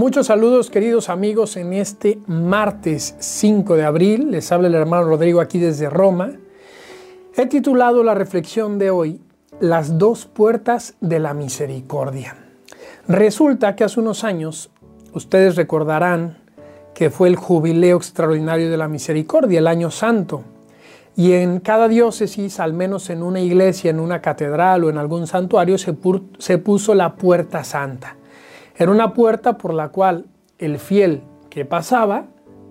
Muchos saludos queridos amigos en este martes 5 de abril. Les habla el hermano Rodrigo aquí desde Roma. He titulado la reflexión de hoy Las dos puertas de la misericordia. Resulta que hace unos años, ustedes recordarán que fue el jubileo extraordinario de la misericordia, el año santo. Y en cada diócesis, al menos en una iglesia, en una catedral o en algún santuario, se, se puso la puerta santa. Era una puerta por la cual el fiel que pasaba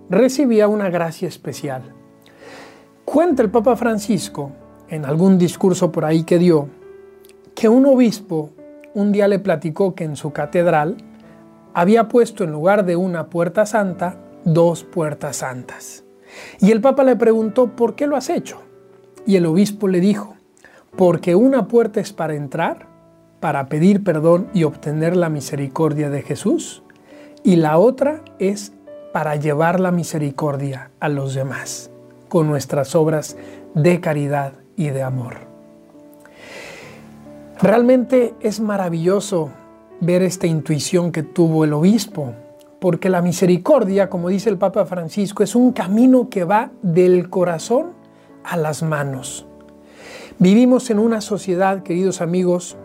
recibía una gracia especial. Cuenta el Papa Francisco, en algún discurso por ahí que dio, que un obispo un día le platicó que en su catedral había puesto en lugar de una puerta santa dos puertas santas. Y el Papa le preguntó, ¿por qué lo has hecho? Y el obispo le dijo, porque una puerta es para entrar para pedir perdón y obtener la misericordia de Jesús y la otra es para llevar la misericordia a los demás con nuestras obras de caridad y de amor. Realmente es maravilloso ver esta intuición que tuvo el obispo, porque la misericordia, como dice el Papa Francisco, es un camino que va del corazón a las manos. Vivimos en una sociedad, queridos amigos,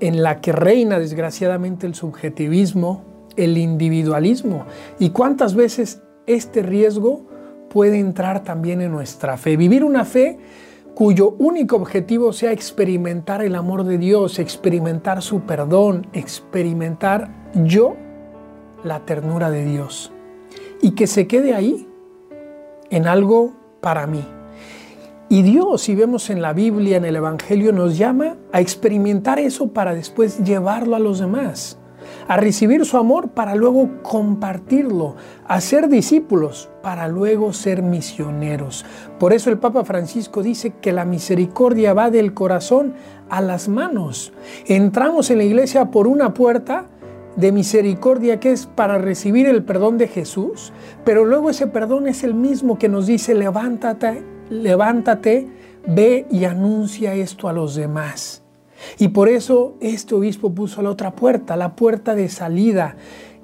en la que reina desgraciadamente el subjetivismo, el individualismo. ¿Y cuántas veces este riesgo puede entrar también en nuestra fe? Vivir una fe cuyo único objetivo sea experimentar el amor de Dios, experimentar su perdón, experimentar yo la ternura de Dios. Y que se quede ahí en algo para mí. Y Dios, si vemos en la Biblia, en el Evangelio, nos llama a experimentar eso para después llevarlo a los demás, a recibir su amor para luego compartirlo, a ser discípulos para luego ser misioneros. Por eso el Papa Francisco dice que la misericordia va del corazón a las manos. Entramos en la iglesia por una puerta de misericordia que es para recibir el perdón de Jesús, pero luego ese perdón es el mismo que nos dice levántate levántate, ve y anuncia esto a los demás. Y por eso este obispo puso la otra puerta, la puerta de salida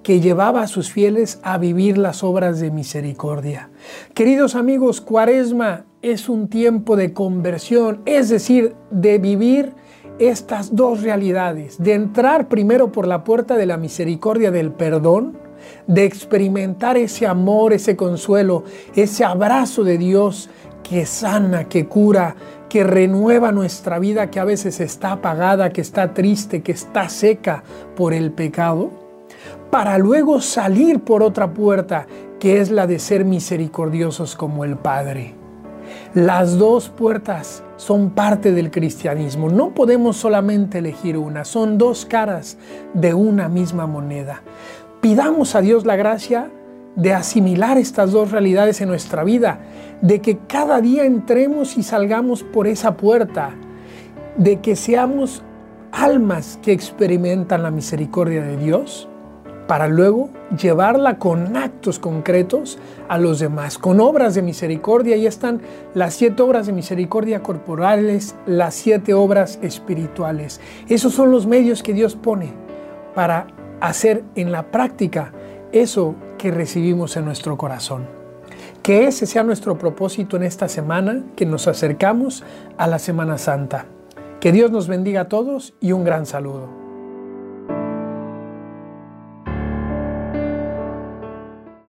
que llevaba a sus fieles a vivir las obras de misericordia. Queridos amigos, Cuaresma es un tiempo de conversión, es decir, de vivir estas dos realidades, de entrar primero por la puerta de la misericordia del perdón, de experimentar ese amor, ese consuelo, ese abrazo de Dios que sana, que cura, que renueva nuestra vida que a veces está apagada, que está triste, que está seca por el pecado, para luego salir por otra puerta que es la de ser misericordiosos como el Padre. Las dos puertas son parte del cristianismo. No podemos solamente elegir una, son dos caras de una misma moneda. Pidamos a Dios la gracia de asimilar estas dos realidades en nuestra vida, de que cada día entremos y salgamos por esa puerta, de que seamos almas que experimentan la misericordia de Dios, para luego llevarla con actos concretos a los demás, con obras de misericordia. Ahí están las siete obras de misericordia corporales, las siete obras espirituales. Esos son los medios que Dios pone para hacer en la práctica eso que recibimos en nuestro corazón. Que ese sea nuestro propósito en esta semana, que nos acercamos a la Semana Santa. Que Dios nos bendiga a todos y un gran saludo.